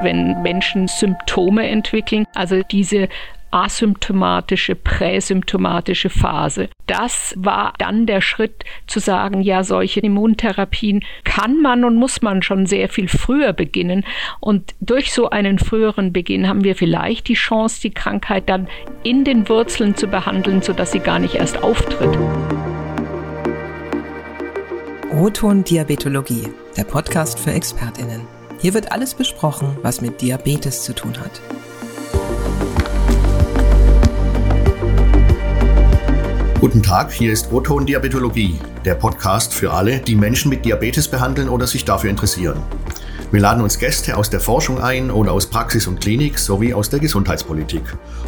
Wenn Menschen Symptome entwickeln, also diese asymptomatische, präsymptomatische Phase. Das war dann der Schritt zu sagen, ja, solche Immuntherapien kann man und muss man schon sehr viel früher beginnen. Und durch so einen früheren Beginn haben wir vielleicht die Chance, die Krankheit dann in den Wurzeln zu behandeln, sodass sie gar nicht erst auftritt. Roton Diabetologie, der Podcast für Expertinnen. Hier wird alles besprochen, was mit Diabetes zu tun hat. Guten Tag, hier ist Oton Diabetologie, der Podcast für alle, die Menschen mit Diabetes behandeln oder sich dafür interessieren. Wir laden uns Gäste aus der Forschung ein oder aus Praxis und Klinik sowie aus der Gesundheitspolitik.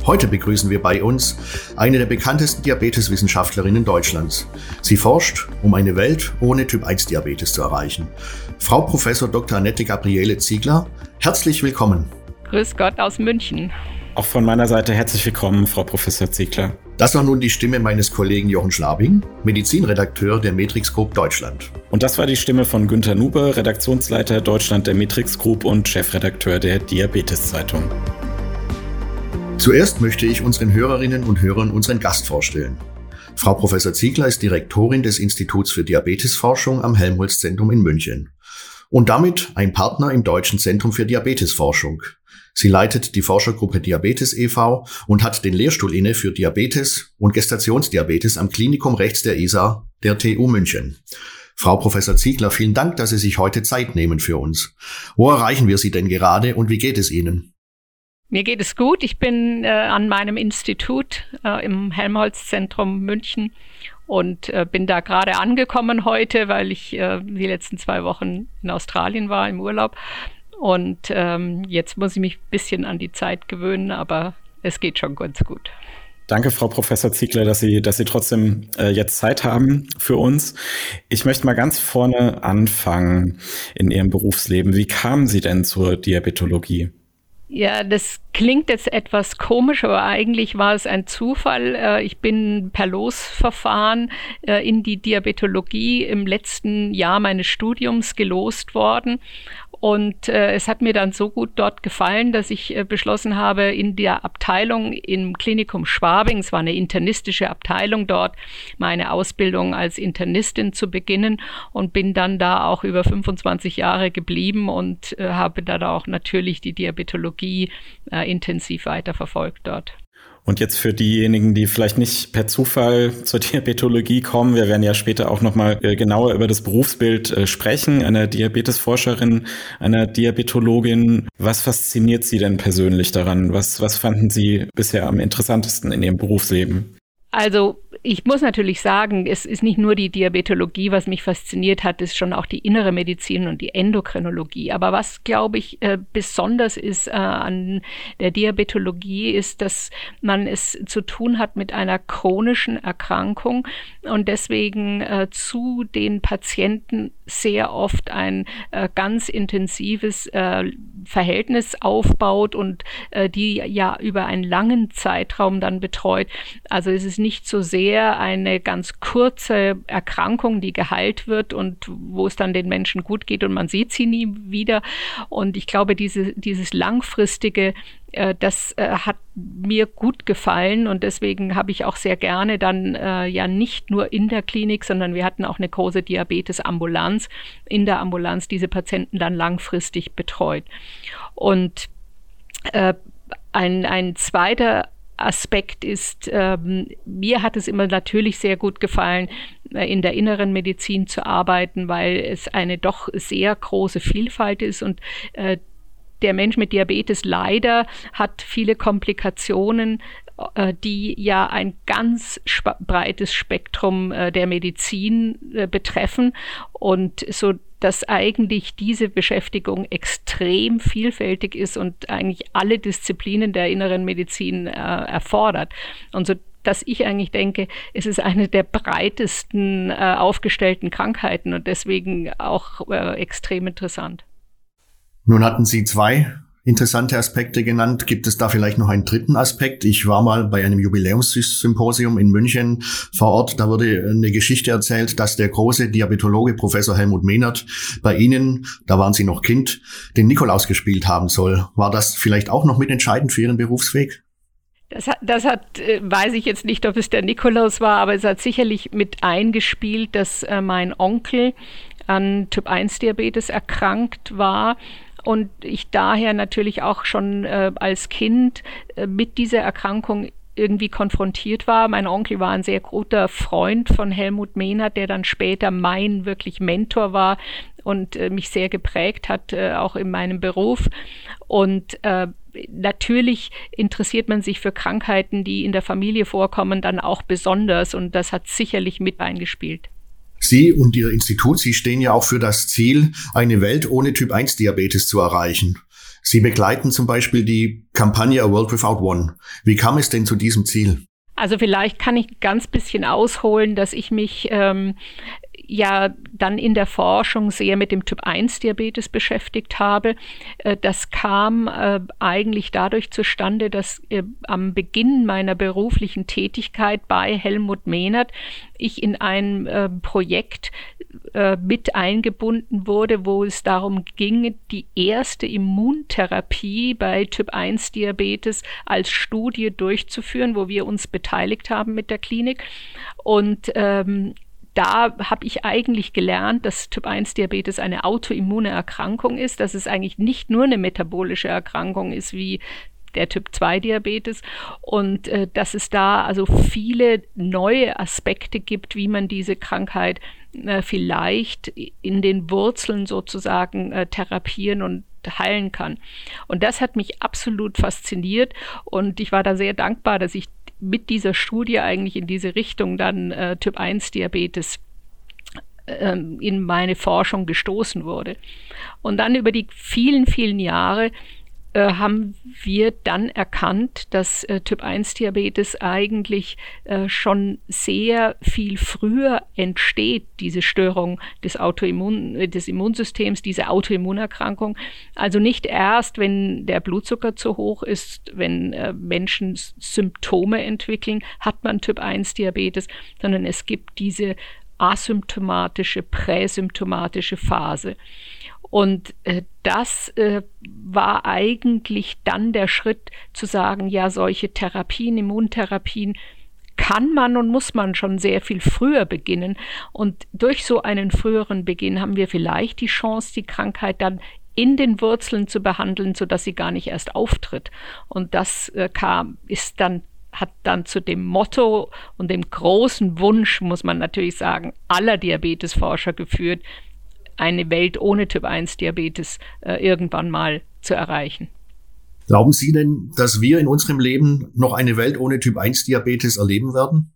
Heute begrüßen wir bei uns eine der bekanntesten Diabeteswissenschaftlerinnen Deutschlands. Sie forscht, um eine Welt ohne Typ-1-Diabetes zu erreichen. Frau Professor Dr. Annette Gabriele Ziegler, herzlich willkommen. Grüß Gott aus München. Auch von meiner Seite herzlich willkommen, Frau Professor Ziegler. Das war nun die Stimme meines Kollegen Jochen Schlabing, Medizinredakteur der Matrix Group Deutschland. Und das war die Stimme von Günter Nube, Redaktionsleiter Deutschland der Matrix Group und Chefredakteur der Diabetes-Zeitung. Zuerst möchte ich unseren Hörerinnen und Hörern unseren Gast vorstellen. Frau Professor Ziegler ist Direktorin des Instituts für Diabetesforschung am Helmholtz-Zentrum in München und damit ein Partner im Deutschen Zentrum für Diabetesforschung, Sie leitet die Forschergruppe Diabetes e.V. und hat den Lehrstuhl inne für Diabetes und Gestationsdiabetes am Klinikum rechts der ISA der TU München. Frau Professor Ziegler, vielen Dank, dass Sie sich heute Zeit nehmen für uns. Wo erreichen wir Sie denn gerade und wie geht es Ihnen? Mir geht es gut. Ich bin äh, an meinem Institut äh, im Helmholtz-Zentrum München und äh, bin da gerade angekommen heute, weil ich äh, die letzten zwei Wochen in Australien war im Urlaub und ähm, jetzt muss ich mich ein bisschen an die Zeit gewöhnen, aber es geht schon ganz gut. Danke, Frau Professor Ziegler, dass Sie, dass Sie trotzdem äh, jetzt Zeit haben für uns. Ich möchte mal ganz vorne anfangen in Ihrem Berufsleben. Wie kamen Sie denn zur Diabetologie? Ja, das klingt jetzt etwas komisch, aber eigentlich war es ein Zufall. Äh, ich bin per Losverfahren äh, in die Diabetologie im letzten Jahr meines Studiums gelost worden und äh, es hat mir dann so gut dort gefallen, dass ich äh, beschlossen habe, in der Abteilung im Klinikum Schwabing, es war eine internistische Abteilung dort, meine Ausbildung als Internistin zu beginnen und bin dann da auch über 25 Jahre geblieben und äh, habe dann auch natürlich die Diabetologie äh, intensiv weiterverfolgt dort. Und jetzt für diejenigen, die vielleicht nicht per Zufall zur Diabetologie kommen, wir werden ja später auch nochmal äh, genauer über das Berufsbild äh, sprechen, einer Diabetesforscherin, einer Diabetologin. Was fasziniert Sie denn persönlich daran? Was, was fanden Sie bisher am interessantesten in Ihrem Berufsleben? Also ich muss natürlich sagen, es ist nicht nur die Diabetologie, was mich fasziniert hat, es ist schon auch die innere Medizin und die Endokrinologie. Aber was, glaube ich, äh, besonders ist äh, an der Diabetologie, ist, dass man es zu tun hat mit einer chronischen Erkrankung und deswegen äh, zu den Patienten sehr oft ein ganz intensives Verhältnis aufbaut und die ja über einen langen Zeitraum dann betreut. Also es ist nicht so sehr eine ganz kurze Erkrankung, die geheilt wird und wo es dann den Menschen gut geht und man sieht sie nie wieder. Und ich glaube, diese, dieses langfristige äh, das äh, hat mir gut gefallen und deswegen habe ich auch sehr gerne dann äh, ja nicht nur in der Klinik, sondern wir hatten auch eine große Diabetes-Ambulanz, in der Ambulanz diese Patienten dann langfristig betreut. Und äh, ein, ein zweiter Aspekt ist, ähm, mir hat es immer natürlich sehr gut gefallen, äh, in der inneren Medizin zu arbeiten, weil es eine doch sehr große Vielfalt ist und äh, der Mensch mit Diabetes leider hat viele Komplikationen, äh, die ja ein ganz breites Spektrum äh, der Medizin äh, betreffen und so dass eigentlich diese Beschäftigung extrem vielfältig ist und eigentlich alle Disziplinen der inneren Medizin äh, erfordert. Und so dass ich eigentlich denke, es ist eine der breitesten äh, aufgestellten Krankheiten und deswegen auch äh, extrem interessant. Nun hatten Sie zwei interessante Aspekte genannt. Gibt es da vielleicht noch einen dritten Aspekt? Ich war mal bei einem Jubiläumssymposium in München vor Ort. Da wurde eine Geschichte erzählt, dass der große Diabetologe Professor Helmut Mehnert bei Ihnen, da waren Sie noch Kind, den Nikolaus gespielt haben soll. War das vielleicht auch noch mitentscheidend für Ihren Berufsweg? Das hat, das hat, äh, weiß ich jetzt nicht, ob es der Nikolaus war, aber es hat sicherlich mit eingespielt, dass äh, mein Onkel an Typ-1-Diabetes erkrankt war und ich daher natürlich auch schon äh, als Kind äh, mit dieser Erkrankung irgendwie konfrontiert war. Mein Onkel war ein sehr guter Freund von Helmut Mehnert, der dann später mein wirklich Mentor war und äh, mich sehr geprägt hat, äh, auch in meinem Beruf. Und äh, natürlich interessiert man sich für Krankheiten, die in der Familie vorkommen, dann auch besonders und das hat sicherlich mit eingespielt. Sie und Ihr Institut, Sie stehen ja auch für das Ziel, eine Welt ohne Typ-1-Diabetes zu erreichen. Sie begleiten zum Beispiel die Kampagne A World Without One. Wie kam es denn zu diesem Ziel? Also vielleicht kann ich ganz bisschen ausholen, dass ich mich ähm, ja dann in der Forschung sehr mit dem Typ-1-Diabetes beschäftigt habe. Äh, das kam äh, eigentlich dadurch zustande, dass äh, am Beginn meiner beruflichen Tätigkeit bei Helmut Mehnert ich in ein Projekt mit eingebunden wurde, wo es darum ging, die erste Immuntherapie bei Typ-1-Diabetes als Studie durchzuführen, wo wir uns beteiligt haben mit der Klinik. Und ähm, da habe ich eigentlich gelernt, dass Typ-1-Diabetes eine autoimmune Erkrankung ist, dass es eigentlich nicht nur eine metabolische Erkrankung ist wie der Typ-2-Diabetes und äh, dass es da also viele neue Aspekte gibt, wie man diese Krankheit äh, vielleicht in den Wurzeln sozusagen äh, therapieren und heilen kann. Und das hat mich absolut fasziniert und ich war da sehr dankbar, dass ich mit dieser Studie eigentlich in diese Richtung dann äh, Typ-1-Diabetes ähm, in meine Forschung gestoßen wurde. Und dann über die vielen, vielen Jahre äh, haben wir dann erkannt, dass äh, Typ-1-Diabetes eigentlich äh, schon sehr viel früher entsteht, diese Störung des, Autoimmun äh, des Immunsystems, diese Autoimmunerkrankung. Also nicht erst, wenn der Blutzucker zu hoch ist, wenn äh, Menschen Symptome entwickeln, hat man Typ-1-Diabetes, sondern es gibt diese asymptomatische, präsymptomatische Phase. Und äh, das äh, war eigentlich dann der Schritt zu sagen, ja, solche Therapien, Immuntherapien, kann man und muss man schon sehr viel früher beginnen. Und durch so einen früheren Beginn haben wir vielleicht die Chance, die Krankheit dann in den Wurzeln zu behandeln, sodass sie gar nicht erst auftritt. Und das äh, kam, ist dann hat dann zu dem Motto und dem großen Wunsch, muss man natürlich sagen, aller Diabetesforscher geführt, eine Welt ohne Typ-1-Diabetes äh, irgendwann mal zu erreichen. Glauben Sie denn, dass wir in unserem Leben noch eine Welt ohne Typ-1-Diabetes erleben werden?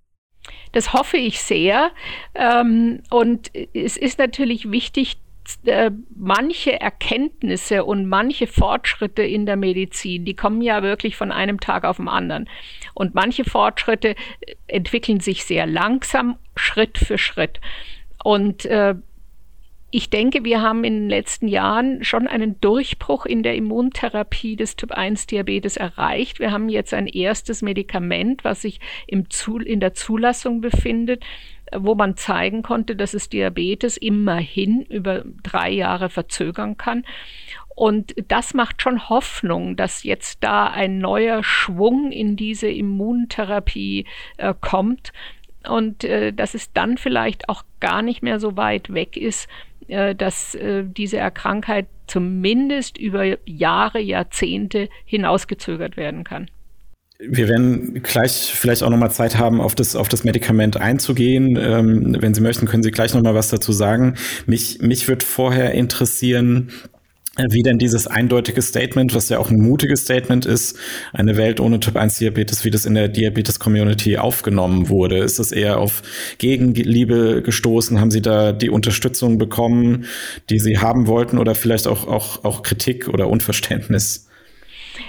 Das hoffe ich sehr. Ähm, und es ist natürlich wichtig, äh, manche Erkenntnisse und manche Fortschritte in der Medizin, die kommen ja wirklich von einem Tag auf den anderen. Und manche Fortschritte entwickeln sich sehr langsam, Schritt für Schritt. Und äh, ich denke, wir haben in den letzten Jahren schon einen Durchbruch in der Immuntherapie des Typ-1-Diabetes erreicht. Wir haben jetzt ein erstes Medikament, was sich im in der Zulassung befindet, wo man zeigen konnte, dass es Diabetes immerhin über drei Jahre verzögern kann. Und das macht schon Hoffnung, dass jetzt da ein neuer Schwung in diese Immuntherapie äh, kommt und äh, dass es dann vielleicht auch gar nicht mehr so weit weg ist, äh, dass äh, diese Krankheit zumindest über Jahre, Jahrzehnte hinausgezögert werden kann. Wir werden gleich vielleicht auch nochmal Zeit haben, auf das, auf das Medikament einzugehen. Ähm, wenn Sie möchten, können Sie gleich nochmal was dazu sagen. Mich, mich wird vorher interessieren, wie denn dieses eindeutige Statement, was ja auch ein mutiges Statement ist, eine Welt ohne Typ-1-Diabetes, wie das in der Diabetes-Community aufgenommen wurde. Ist das eher auf Gegenliebe gestoßen? Haben Sie da die Unterstützung bekommen, die Sie haben wollten oder vielleicht auch, auch, auch Kritik oder Unverständnis?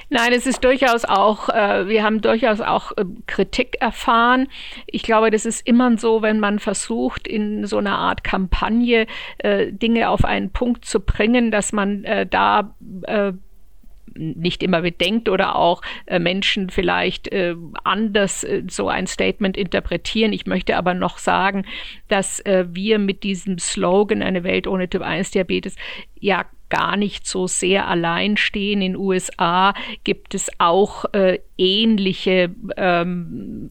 Nein, es ist durchaus auch, äh, wir haben durchaus auch äh, Kritik erfahren. Ich glaube, das ist immer so, wenn man versucht, in so einer Art Kampagne äh, Dinge auf einen Punkt zu bringen, dass man äh, da äh, nicht immer bedenkt oder auch äh, Menschen vielleicht äh, anders äh, so ein Statement interpretieren. Ich möchte aber noch sagen, dass äh, wir mit diesem Slogan eine Welt ohne Typ 1 Diabetes ja gar nicht so sehr allein stehen. In USA gibt es auch äh, ähnliche ähm,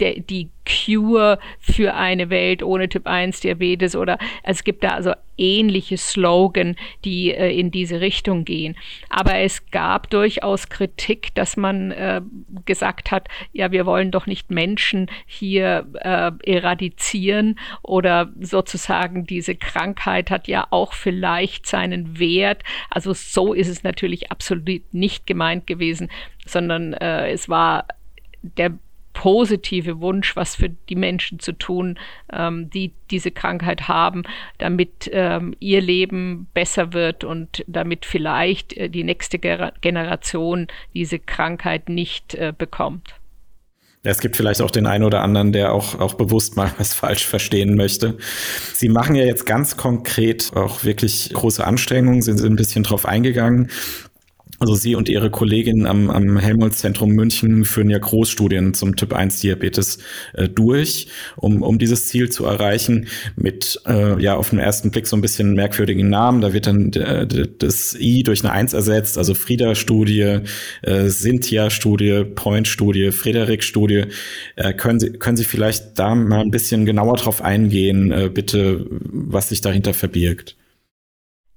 der, die Cure für eine Welt ohne Typ 1 Diabetes oder es gibt da also ähnliche Slogan, die äh, in diese Richtung gehen. Aber es gab durchaus Kritik, dass man äh, gesagt hat, ja, wir wollen doch nicht Menschen hier äh, eradizieren oder sozusagen diese Krankheit hat ja auch vielleicht seinen Wert. Also so ist es natürlich absolut nicht gemeint gewesen, sondern äh, es war der positive Wunsch, was für die Menschen zu tun, ähm, die diese Krankheit haben, damit ähm, ihr Leben besser wird und damit vielleicht äh, die nächste Ger Generation diese Krankheit nicht äh, bekommt. Es gibt vielleicht auch den einen oder anderen, der auch, auch bewusst mal was falsch verstehen möchte. Sie machen ja jetzt ganz konkret auch wirklich große Anstrengungen, sind, sind ein bisschen drauf eingegangen. Also Sie und Ihre Kollegin am, am Helmholtz-Zentrum München führen ja Großstudien zum Typ-1-Diabetes äh, durch, um, um dieses Ziel zu erreichen, mit äh, ja auf den ersten Blick so ein bisschen merkwürdigen Namen. Da wird dann das I durch eine Eins ersetzt, also Frieda-Studie, äh, Cynthia-Studie, Point-Studie, Frederik-Studie. Äh, können, Sie, können Sie vielleicht da mal ein bisschen genauer drauf eingehen, äh, bitte, was sich dahinter verbirgt?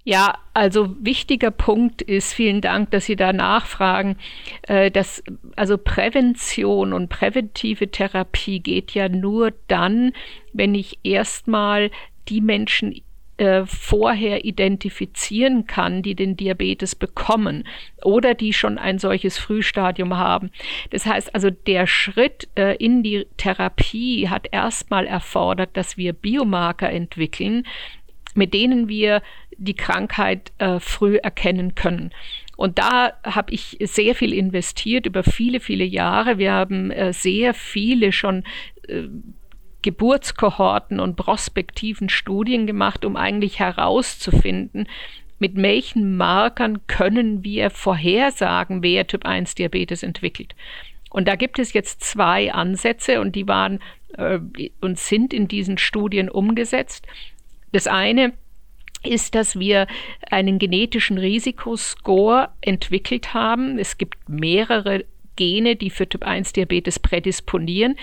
Ja, also wichtiger Punkt ist, vielen Dank, dass Sie da nachfragen, äh, dass also Prävention und präventive Therapie geht ja nur dann, wenn ich erstmal die Menschen äh, vorher identifizieren kann, die den Diabetes bekommen oder die schon ein solches Frühstadium haben. Das heißt also, der Schritt äh, in die Therapie hat erstmal erfordert, dass wir Biomarker entwickeln, mit denen wir die Krankheit äh, früh erkennen können. Und da habe ich sehr viel investiert über viele, viele Jahre. Wir haben äh, sehr viele schon äh, Geburtskohorten und prospektiven Studien gemacht, um eigentlich herauszufinden, mit welchen Markern können wir vorhersagen, wer Typ 1 Diabetes entwickelt. Und da gibt es jetzt zwei Ansätze und die waren äh, und sind in diesen Studien umgesetzt. Das eine ist, dass wir einen genetischen Risikoscore entwickelt haben. Es gibt mehrere Gene, die für Typ 1 Diabetes prädisponieren.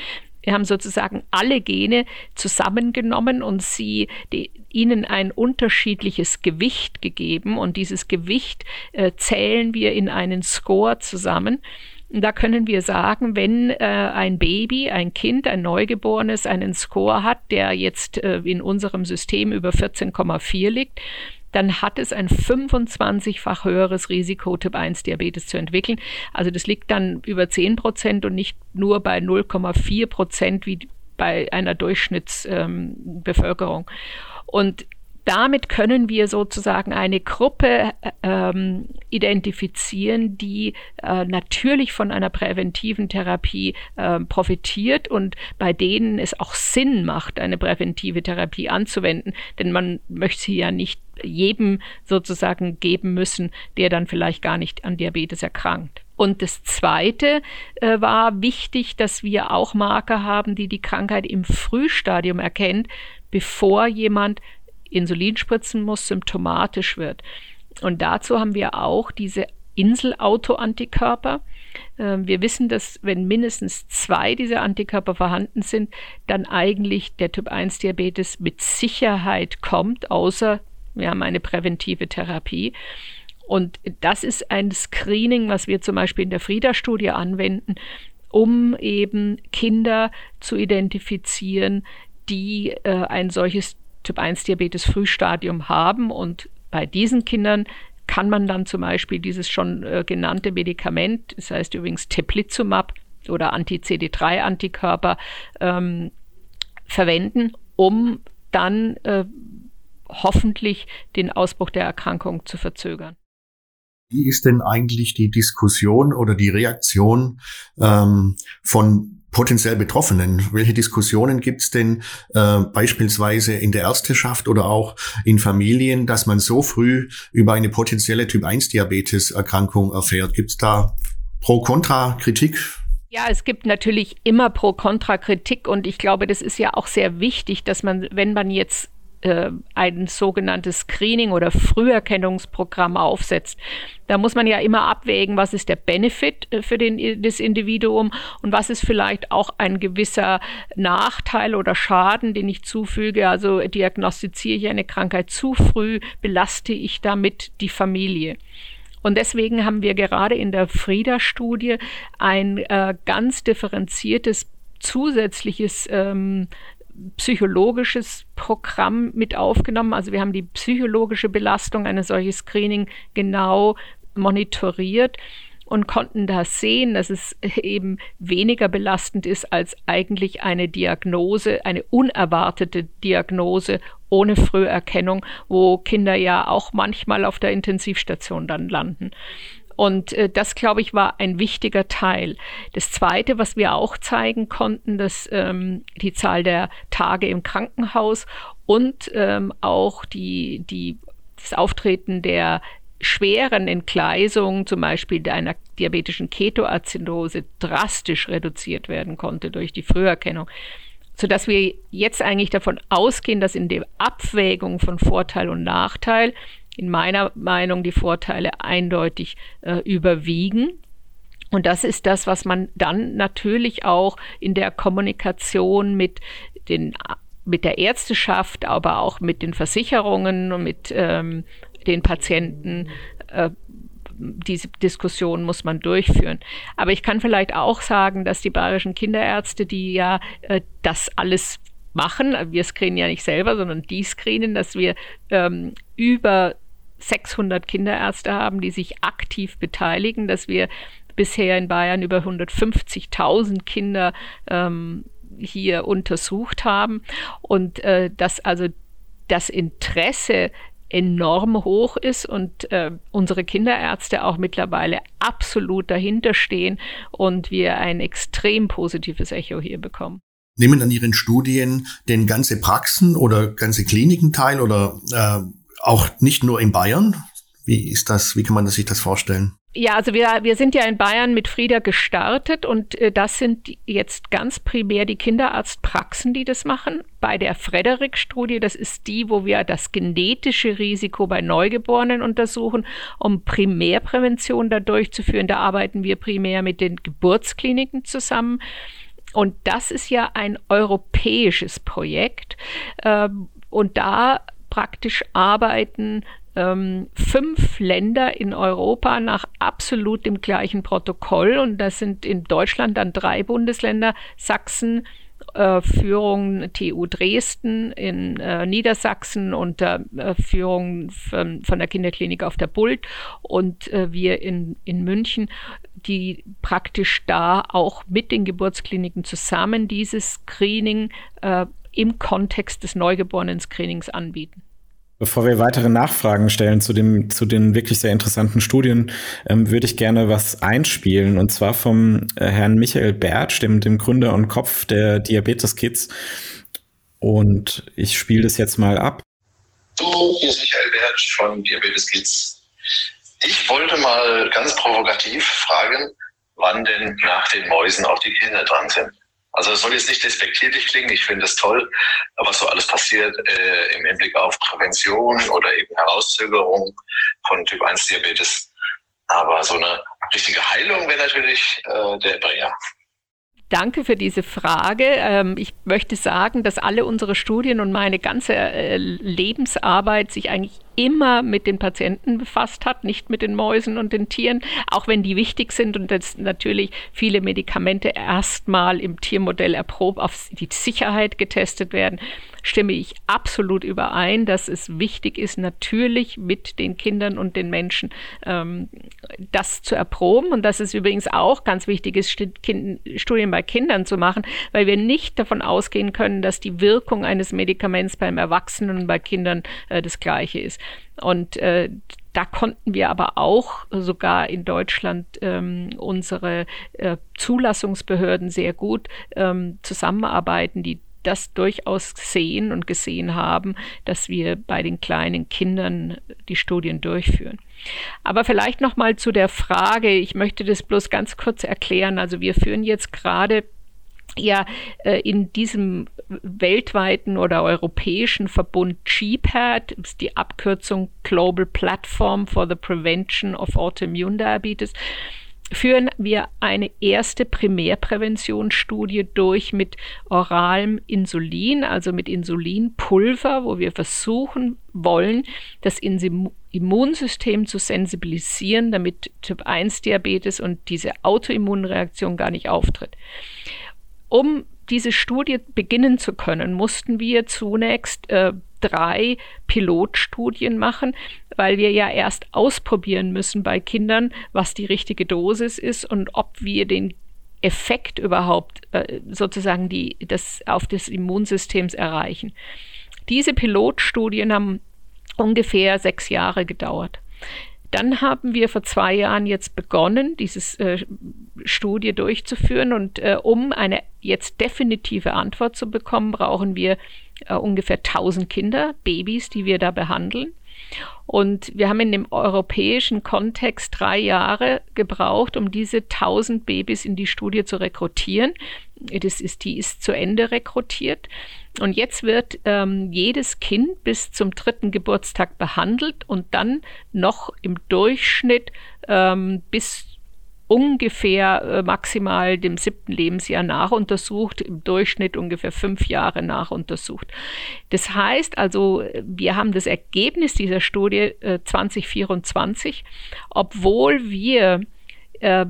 Wir haben sozusagen alle Gene zusammengenommen und sie die, ihnen ein unterschiedliches Gewicht gegeben und dieses Gewicht äh, zählen wir in einen Score zusammen. Da können wir sagen, wenn äh, ein Baby, ein Kind, ein Neugeborenes einen Score hat, der jetzt äh, in unserem System über 14,4 liegt, dann hat es ein 25-fach höheres Risiko, Typ 1 Diabetes zu entwickeln. Also das liegt dann über 10 Prozent und nicht nur bei 0,4 Prozent wie bei einer Durchschnittsbevölkerung. Ähm, und damit können wir sozusagen eine Gruppe ähm, identifizieren, die äh, natürlich von einer präventiven Therapie äh, profitiert und bei denen es auch Sinn macht, eine präventive Therapie anzuwenden. Denn man möchte sie ja nicht jedem sozusagen geben müssen, der dann vielleicht gar nicht an Diabetes erkrankt. Und das Zweite äh, war wichtig, dass wir auch Marker haben, die die Krankheit im Frühstadium erkennt, bevor jemand Insulin spritzen muss, symptomatisch wird. Und dazu haben wir auch diese Inselautoantikörper. Ähm, wir wissen, dass wenn mindestens zwei dieser Antikörper vorhanden sind, dann eigentlich der Typ 1 Diabetes mit Sicherheit kommt, außer wir haben eine präventive Therapie. Und das ist ein Screening, was wir zum Beispiel in der Frieda-Studie anwenden, um eben Kinder zu identifizieren, die äh, ein solches Typ 1 Diabetes Frühstadium haben und bei diesen Kindern kann man dann zum Beispiel dieses schon äh, genannte Medikament, das heißt übrigens Teplizumab oder Anti-CD3-Antikörper, ähm, verwenden, um dann äh, hoffentlich den Ausbruch der Erkrankung zu verzögern. Wie ist denn eigentlich die Diskussion oder die Reaktion ähm, von potenziell Betroffenen? Welche Diskussionen gibt es denn äh, beispielsweise in der Ärzteschaft oder auch in Familien, dass man so früh über eine potenzielle Typ-1-Diabetes-Erkrankung erfährt? Gibt es da Pro-Kontra-Kritik? Ja, es gibt natürlich immer Pro-Kontra-Kritik und ich glaube, das ist ja auch sehr wichtig, dass man, wenn man jetzt äh, ein sogenanntes Screening oder Früherkennungsprogramm aufsetzt. Da muss man ja immer abwägen, was ist der Benefit äh, für den, das Individuum und was ist vielleicht auch ein gewisser Nachteil oder Schaden, den ich zufüge. Also diagnostiziere ich eine Krankheit zu früh, belaste ich damit die Familie. Und deswegen haben wir gerade in der Frieda-Studie ein äh, ganz differenziertes zusätzliches ähm, psychologisches Programm mit aufgenommen. Also wir haben die psychologische Belastung eines solchen Screening genau monitoriert und konnten da sehen, dass es eben weniger belastend ist als eigentlich eine Diagnose, eine unerwartete Diagnose ohne Früherkennung, wo Kinder ja auch manchmal auf der Intensivstation dann landen. Und äh, das, glaube ich, war ein wichtiger Teil. Das Zweite, was wir auch zeigen konnten, dass ähm, die Zahl der Tage im Krankenhaus und ähm, auch die, die, das Auftreten der schweren Entgleisungen, zum Beispiel einer diabetischen Ketoazidose, drastisch reduziert werden konnte durch die Früherkennung sodass wir jetzt eigentlich davon ausgehen, dass in der Abwägung von Vorteil und Nachteil in meiner Meinung die Vorteile eindeutig äh, überwiegen. Und das ist das, was man dann natürlich auch in der Kommunikation mit den mit der Ärzteschaft, aber auch mit den Versicherungen und mit ähm, den Patienten äh, diese Diskussion muss man durchführen. Aber ich kann vielleicht auch sagen, dass die bayerischen Kinderärzte, die ja äh, das alles machen, wir screenen ja nicht selber, sondern die screenen, dass wir ähm, über 600 Kinderärzte haben, die sich aktiv beteiligen, dass wir bisher in Bayern über 150.000 Kinder ähm, hier untersucht haben und äh, dass also das Interesse enorm hoch ist und äh, unsere Kinderärzte auch mittlerweile absolut dahinter stehen und wir ein extrem positives Echo hier bekommen. Nehmen an Ihren Studien denn ganze Praxen oder ganze Kliniken teil oder äh, auch nicht nur in Bayern? Wie ist das? Wie kann man sich das vorstellen? Ja, also wir, wir sind ja in Bayern mit Frieda gestartet und äh, das sind jetzt ganz primär die Kinderarztpraxen, die das machen. Bei der Frederik-Studie, das ist die, wo wir das genetische Risiko bei Neugeborenen untersuchen, um Primärprävention da durchzuführen. Da arbeiten wir primär mit den Geburtskliniken zusammen. Und das ist ja ein europäisches Projekt. Ähm, und da praktisch arbeiten ähm, fünf Länder in Europa nach absolut dem gleichen Protokoll. Und das sind in Deutschland dann drei Bundesländer, Sachsen, äh, Führung TU Dresden in äh, Niedersachsen unter äh, Führung von, von, der Kinderklinik auf der Bult und äh, wir in, in München, die praktisch da auch mit den Geburtskliniken zusammen dieses Screening äh, im Kontext des Neugeborenen-Screenings anbieten. Bevor wir weitere Nachfragen stellen zu, dem, zu den wirklich sehr interessanten Studien, ähm, würde ich gerne was einspielen. Und zwar vom äh, Herrn Michael Bertsch, dem, dem Gründer und Kopf der Diabetes Kids. Und ich spiele das jetzt mal ab. Du, hier ist Michael Bertsch von Diabetes Kids. Ich wollte mal ganz provokativ fragen, wann denn nach den Mäusen auch die Kinder dran sind. Also es soll jetzt nicht despektierlich klingen, ich finde es toll, was so alles passiert äh, im Hinblick auf Prävention oder eben Herauszögerung von Typ 1 Diabetes. Aber so eine richtige Heilung wäre natürlich äh, der Bringer. Danke für diese Frage. Ähm, ich möchte sagen, dass alle unsere Studien und meine ganze äh, Lebensarbeit sich eigentlich immer mit den Patienten befasst hat, nicht mit den Mäusen und den Tieren, auch wenn die wichtig sind und dass natürlich viele Medikamente erstmal im Tiermodell erprobt auf die Sicherheit getestet werden stimme ich absolut überein, dass es wichtig ist, natürlich mit den Kindern und den Menschen ähm, das zu erproben und dass es übrigens auch ganz wichtig ist, Studien bei Kindern zu machen, weil wir nicht davon ausgehen können, dass die Wirkung eines Medikaments beim Erwachsenen und bei Kindern äh, das gleiche ist. Und äh, da konnten wir aber auch sogar in Deutschland ähm, unsere äh, Zulassungsbehörden sehr gut ähm, zusammenarbeiten, die das durchaus sehen und gesehen haben, dass wir bei den kleinen Kindern die Studien durchführen. Aber vielleicht noch mal zu der Frage, ich möchte das bloß ganz kurz erklären. Also wir führen jetzt gerade ja äh, in diesem weltweiten oder europäischen Verbund GPAD, ist die Abkürzung Global Platform for the Prevention of Autoimmune Diabetes, führen wir eine erste Primärpräventionsstudie durch mit oralem Insulin, also mit Insulinpulver, wo wir versuchen wollen, das Immunsystem zu sensibilisieren, damit Typ-1-Diabetes und diese Autoimmunreaktion gar nicht auftritt. Um diese Studie beginnen zu können, mussten wir zunächst äh, drei Pilotstudien machen, weil wir ja erst ausprobieren müssen bei Kindern, was die richtige Dosis ist und ob wir den Effekt überhaupt äh, sozusagen die, das auf das Immunsystems erreichen. Diese Pilotstudien haben ungefähr sechs Jahre gedauert. Dann haben wir vor zwei Jahren jetzt begonnen, diese äh, Studie durchzuführen. Und äh, um eine jetzt definitive Antwort zu bekommen, brauchen wir äh, ungefähr 1000 Kinder, Babys, die wir da behandeln. Und wir haben in dem europäischen Kontext drei Jahre gebraucht, um diese 1000 Babys in die Studie zu rekrutieren. Das ist, die ist zu Ende rekrutiert. Und jetzt wird ähm, jedes Kind bis zum dritten Geburtstag behandelt und dann noch im Durchschnitt ähm, bis ungefähr äh, maximal dem siebten Lebensjahr nachuntersucht, im Durchschnitt ungefähr fünf Jahre nachuntersucht. Das heißt also, wir haben das Ergebnis dieser Studie äh, 2024, obwohl wir äh,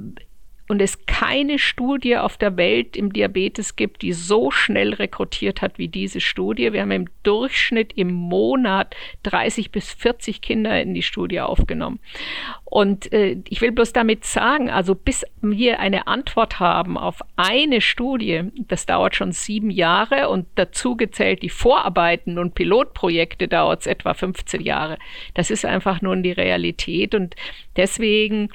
und es keine Studie auf der Welt im Diabetes gibt, die so schnell rekrutiert hat wie diese Studie. Wir haben im Durchschnitt im Monat 30 bis 40 Kinder in die Studie aufgenommen. Und äh, ich will bloß damit sagen, also bis wir eine Antwort haben auf eine Studie, das dauert schon sieben Jahre und dazu gezählt die Vorarbeiten und Pilotprojekte dauert es etwa 15 Jahre. Das ist einfach nun die Realität und deswegen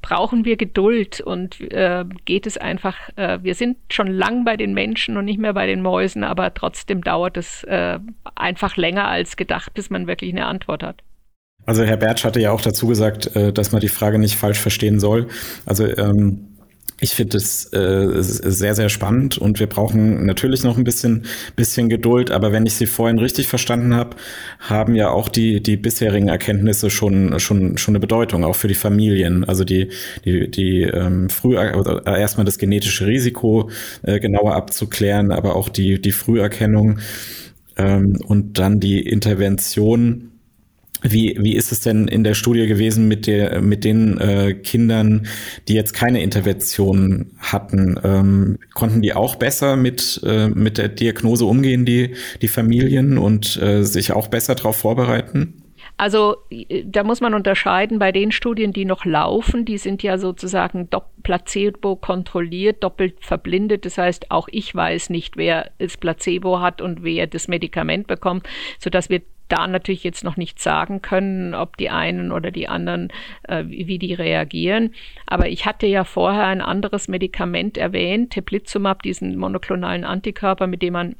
brauchen wir Geduld und äh, geht es einfach, äh, wir sind schon lang bei den Menschen und nicht mehr bei den Mäusen, aber trotzdem dauert es äh, einfach länger als gedacht, bis man wirklich eine Antwort hat. Also Herr Bertsch hatte ja auch dazu gesagt, äh, dass man die Frage nicht falsch verstehen soll. Also ähm, ich finde es äh, sehr, sehr spannend und wir brauchen natürlich noch ein bisschen, bisschen Geduld. Aber wenn ich Sie vorhin richtig verstanden habe, haben ja auch die, die bisherigen Erkenntnisse schon, schon, schon eine Bedeutung, auch für die Familien. Also die, die, die ähm, früh, also erstmal das genetische Risiko äh, genauer abzuklären, aber auch die, die Früherkennung ähm, und dann die Intervention wie, wie ist es denn in der Studie gewesen mit, der, mit den äh, Kindern, die jetzt keine Intervention hatten? Ähm, konnten die auch besser mit, äh, mit der Diagnose umgehen, die, die Familien, und äh, sich auch besser darauf vorbereiten? Also da muss man unterscheiden bei den Studien, die noch laufen, die sind ja sozusagen placebo kontrolliert, doppelt verblindet. Das heißt, auch ich weiß nicht, wer das Placebo hat und wer das Medikament bekommt, sodass wir da natürlich jetzt noch nicht sagen können, ob die einen oder die anderen, äh, wie, die reagieren. Aber ich hatte ja vorher ein anderes Medikament erwähnt, Teplizumab, diesen monoklonalen Antikörper, mit dem man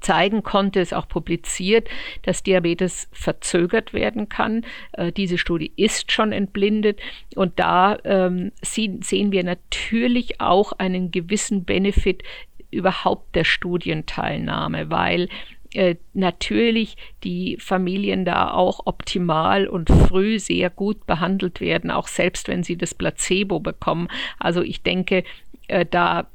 zeigen konnte, ist auch publiziert, dass Diabetes verzögert werden kann. Äh, diese Studie ist schon entblindet und da ähm, sehen, sehen wir natürlich auch einen gewissen Benefit überhaupt der Studienteilnahme, weil äh, natürlich die Familien da auch optimal und früh sehr gut behandelt werden, auch selbst wenn sie das Placebo bekommen. Also ich denke, äh, da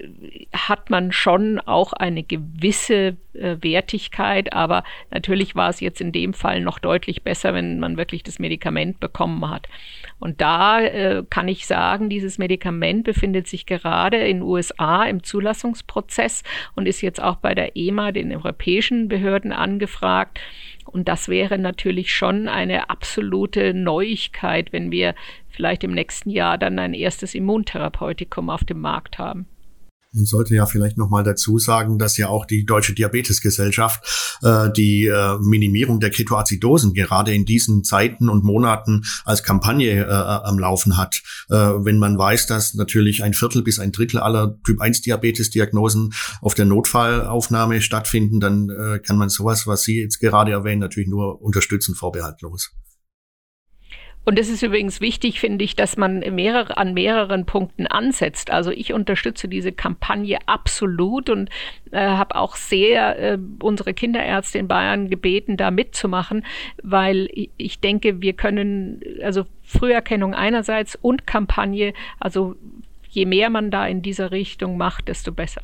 hat man schon auch eine gewisse äh, Wertigkeit, aber natürlich war es jetzt in dem Fall noch deutlich besser, wenn man wirklich das Medikament bekommen hat. Und da äh, kann ich sagen, dieses Medikament befindet sich gerade in USA im Zulassungsprozess und ist jetzt auch bei der EMA, den europäischen Behörden, angefragt. Und das wäre natürlich schon eine absolute Neuigkeit, wenn wir vielleicht im nächsten Jahr dann ein erstes Immuntherapeutikum auf dem Markt haben. Man sollte ja vielleicht noch mal dazu sagen, dass ja auch die Deutsche Diabetesgesellschaft äh, die äh, Minimierung der Ketoazidosen gerade in diesen Zeiten und Monaten als Kampagne äh, am Laufen hat. Äh, wenn man weiß, dass natürlich ein Viertel bis ein Drittel aller Typ-1-Diabetes-Diagnosen auf der Notfallaufnahme stattfinden, dann äh, kann man sowas, was Sie jetzt gerade erwähnen, natürlich nur unterstützen, vorbehaltlos. Und es ist übrigens wichtig, finde ich, dass man mehrere, an mehreren Punkten ansetzt. Also ich unterstütze diese Kampagne absolut und äh, habe auch sehr äh, unsere Kinderärzte in Bayern gebeten, da mitzumachen, weil ich denke, wir können, also Früherkennung einerseits und Kampagne, also je mehr man da in dieser Richtung macht, desto besser.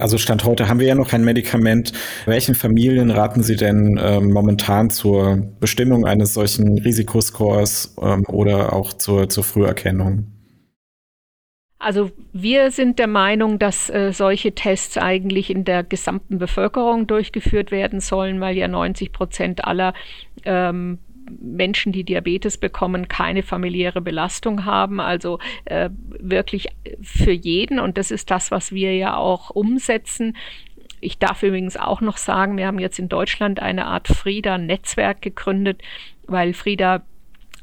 Also Stand heute haben wir ja noch kein Medikament. Welchen Familien raten Sie denn ähm, momentan zur Bestimmung eines solchen Risikoscores ähm, oder auch zur, zur Früherkennung? Also wir sind der Meinung, dass äh, solche Tests eigentlich in der gesamten Bevölkerung durchgeführt werden sollen, weil ja 90 Prozent aller ähm, Menschen, die Diabetes bekommen, keine familiäre Belastung haben. Also äh, wirklich für jeden. Und das ist das, was wir ja auch umsetzen. Ich darf übrigens auch noch sagen, wir haben jetzt in Deutschland eine Art Frieda-Netzwerk gegründet, weil Frieda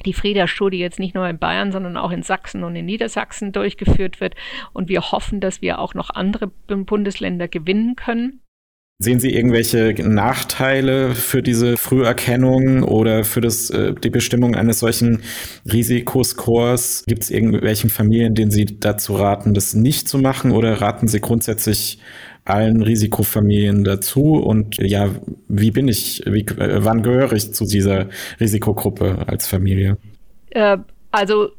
die Frieda-Studie jetzt nicht nur in Bayern, sondern auch in Sachsen und in Niedersachsen durchgeführt wird. Und wir hoffen, dass wir auch noch andere Bundesländer gewinnen können. Sehen Sie irgendwelche Nachteile für diese Früherkennung oder für das, äh, die Bestimmung eines solchen Risikoscores? Gibt es irgendwelchen Familien, denen Sie dazu raten, das nicht zu machen oder raten Sie grundsätzlich allen Risikofamilien dazu? Und ja, wie bin ich, wie, äh, wann gehöre ich zu dieser Risikogruppe als Familie? Äh, also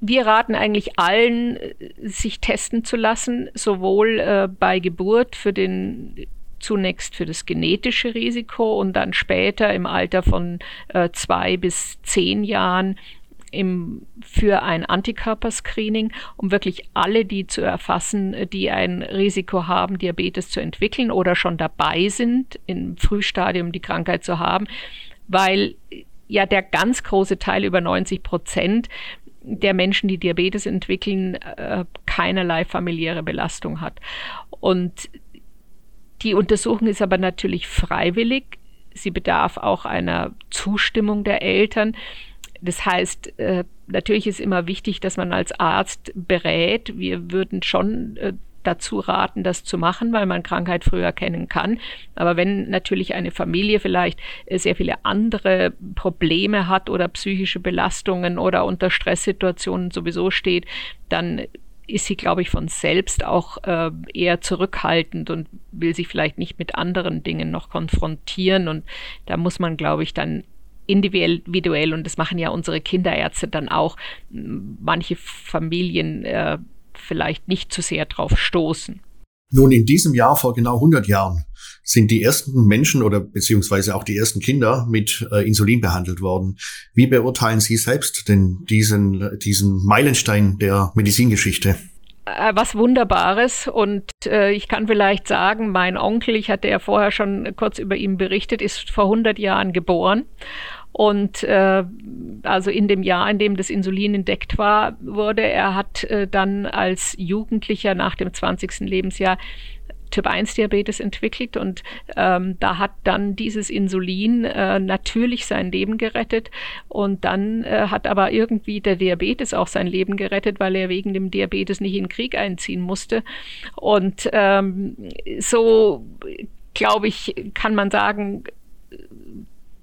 wir raten eigentlich allen, sich testen zu lassen, sowohl äh, bei Geburt für den zunächst für das genetische Risiko und dann später im Alter von äh, zwei bis zehn Jahren im, für ein Antikörperscreening, um wirklich alle die zu erfassen, die ein Risiko haben, Diabetes zu entwickeln oder schon dabei sind, im Frühstadium die Krankheit zu haben, weil ja der ganz große Teil, über 90 Prozent, der Menschen, die Diabetes entwickeln, äh, keinerlei familiäre Belastung hat. Und die Untersuchung ist aber natürlich freiwillig. Sie bedarf auch einer Zustimmung der Eltern. Das heißt, äh, natürlich ist immer wichtig, dass man als Arzt berät. Wir würden schon äh, dazu raten, das zu machen, weil man Krankheit früher erkennen kann. Aber wenn natürlich eine Familie vielleicht äh, sehr viele andere Probleme hat oder psychische Belastungen oder unter Stresssituationen sowieso steht, dann ist sie, glaube ich, von selbst auch äh, eher zurückhaltend und will sich vielleicht nicht mit anderen Dingen noch konfrontieren. Und da muss man, glaube ich, dann individuell, und das machen ja unsere Kinderärzte dann auch, manche Familien äh, vielleicht nicht zu sehr drauf stoßen. Nun, in diesem Jahr vor genau 100 Jahren sind die ersten Menschen oder beziehungsweise auch die ersten Kinder mit äh, Insulin behandelt worden. Wie beurteilen Sie selbst denn diesen, diesen Meilenstein der Medizingeschichte? Äh, was Wunderbares und äh, ich kann vielleicht sagen, mein Onkel, ich hatte ja vorher schon kurz über ihn berichtet, ist vor 100 Jahren geboren und äh, also in dem Jahr, in dem das Insulin entdeckt war, wurde, er hat äh, dann als Jugendlicher nach dem 20. Lebensjahr Typ-1-Diabetes entwickelt und ähm, da hat dann dieses Insulin äh, natürlich sein Leben gerettet und dann äh, hat aber irgendwie der Diabetes auch sein Leben gerettet, weil er wegen dem Diabetes nicht in den Krieg einziehen musste und ähm, so glaube ich, kann man sagen,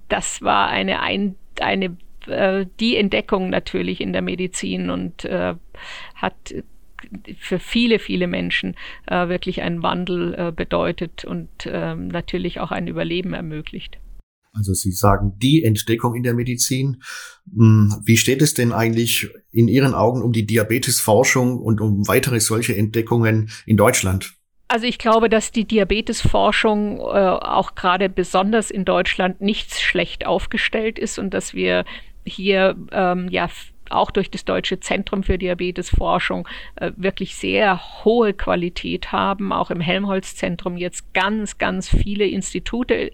das war eine, ein, eine äh, die Entdeckung natürlich in der Medizin und äh, hat für viele, viele Menschen äh, wirklich einen Wandel äh, bedeutet und ähm, natürlich auch ein Überleben ermöglicht. Also Sie sagen die Entdeckung in der Medizin. Hm, wie steht es denn eigentlich in Ihren Augen um die Diabetesforschung und um weitere solche Entdeckungen in Deutschland? Also ich glaube, dass die Diabetesforschung äh, auch gerade besonders in Deutschland nicht schlecht aufgestellt ist und dass wir hier ähm, ja auch durch das Deutsche Zentrum für Diabetesforschung äh, wirklich sehr hohe Qualität haben. Auch im Helmholtz-Zentrum jetzt ganz, ganz viele Institute äh,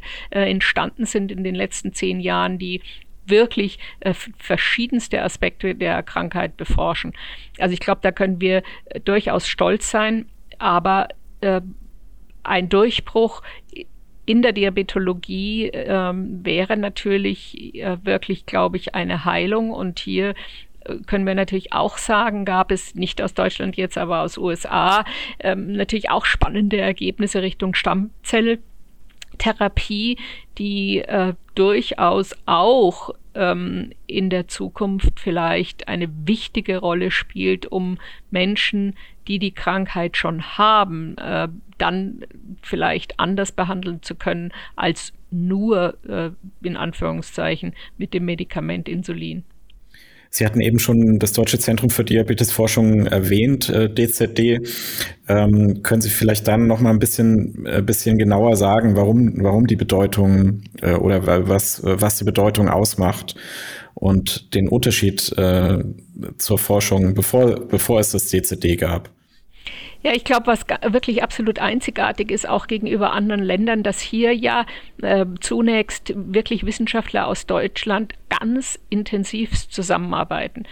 entstanden sind in den letzten zehn Jahren, die wirklich äh, verschiedenste Aspekte der Krankheit beforschen. Also ich glaube, da können wir äh, durchaus stolz sein aber äh, ein Durchbruch in der Diabetologie ähm, wäre natürlich äh, wirklich, glaube ich, eine Heilung. Und hier äh, können wir natürlich auch sagen, gab es nicht aus Deutschland jetzt, aber aus USA ähm, natürlich auch spannende Ergebnisse Richtung Stammzelltherapie, die äh, durchaus auch ähm, in der Zukunft vielleicht eine wichtige Rolle spielt, um Menschen, die die Krankheit schon haben, äh, dann vielleicht anders behandeln zu können als nur äh, in Anführungszeichen mit dem Medikament Insulin. Sie hatten eben schon das Deutsche Zentrum für Diabetesforschung erwähnt, äh, DZD. Ähm, können Sie vielleicht dann noch mal ein bisschen, äh, bisschen genauer sagen, warum, warum die Bedeutung äh, oder was, was die Bedeutung ausmacht und den Unterschied äh, zur Forschung, bevor, bevor es das DZD gab? Ja, ich glaube, was wirklich absolut einzigartig ist, auch gegenüber anderen Ländern, dass hier ja äh, zunächst wirklich Wissenschaftler aus Deutschland ganz intensiv zusammenarbeiten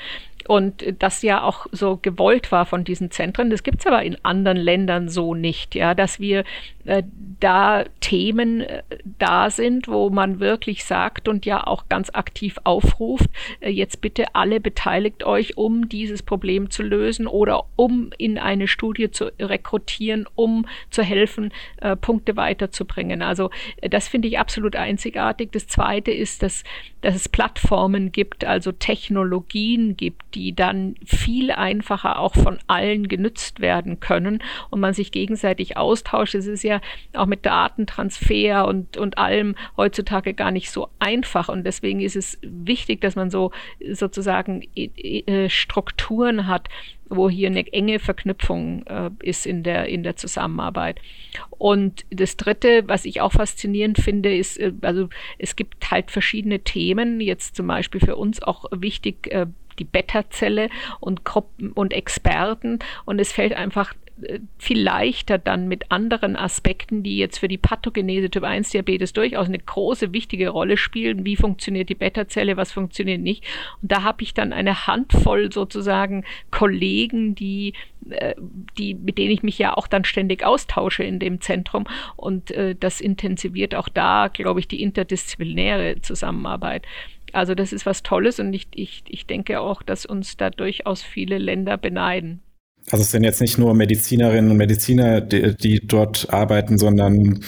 und das ja auch so gewollt war von diesen Zentren. Das gibt es aber in anderen Ländern so nicht, ja, dass wir äh, da Themen äh, da sind, wo man wirklich sagt und ja auch ganz aktiv aufruft, äh, jetzt bitte alle beteiligt euch, um dieses Problem zu lösen oder um in eine Studie zu rekrutieren, um zu helfen, äh, Punkte weiterzubringen. Also äh, das finde ich absolut einzigartig. Das Zweite ist, dass, dass es Plattformen gibt, also Technologien gibt, die dann viel einfacher auch von allen genützt werden können und man sich gegenseitig austauscht. Es ist ja auch mit Datentransfer und, und allem heutzutage gar nicht so einfach. Und deswegen ist es wichtig, dass man so sozusagen äh, Strukturen hat, wo hier eine enge Verknüpfung äh, ist in der, in der Zusammenarbeit. Und das Dritte, was ich auch faszinierend finde, ist, äh, also es gibt halt verschiedene Themen, jetzt zum Beispiel für uns auch wichtig, äh, die Beta-Zelle und Gruppen und Experten. Und es fällt einfach viel leichter dann mit anderen Aspekten, die jetzt für die Pathogenese Typ 1 Diabetes durchaus eine große, wichtige Rolle spielen. Wie funktioniert die Beta-Zelle, was funktioniert nicht? Und da habe ich dann eine Handvoll sozusagen Kollegen, die, äh, die, mit denen ich mich ja auch dann ständig austausche in dem Zentrum. Und äh, das intensiviert auch da, glaube ich, die interdisziplinäre Zusammenarbeit. Also das ist was Tolles und ich, ich, ich denke auch, dass uns da durchaus viele Länder beneiden. Also es sind jetzt nicht nur Medizinerinnen und Mediziner, die, die dort arbeiten, sondern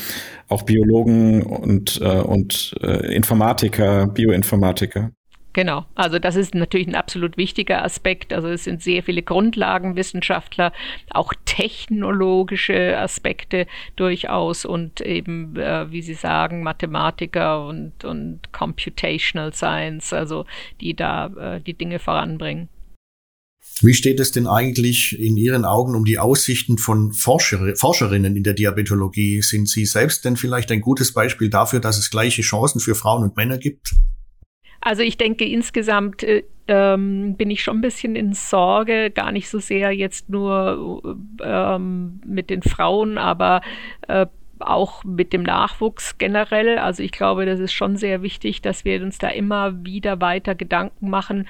auch Biologen und, äh, und äh, Informatiker, Bioinformatiker. Genau, also das ist natürlich ein absolut wichtiger Aspekt. Also es sind sehr viele Grundlagenwissenschaftler, auch technologische Aspekte durchaus und eben, äh, wie Sie sagen, Mathematiker und, und Computational Science, also die da äh, die Dinge voranbringen. Wie steht es denn eigentlich in Ihren Augen um die Aussichten von Forscher, Forscherinnen in der Diabetologie? Sind Sie selbst denn vielleicht ein gutes Beispiel dafür, dass es gleiche Chancen für Frauen und Männer gibt? Also ich denke insgesamt äh, ähm, bin ich schon ein bisschen in Sorge, gar nicht so sehr jetzt nur ähm, mit den Frauen, aber äh, auch mit dem Nachwuchs generell. Also ich glaube, das ist schon sehr wichtig, dass wir uns da immer wieder weiter Gedanken machen,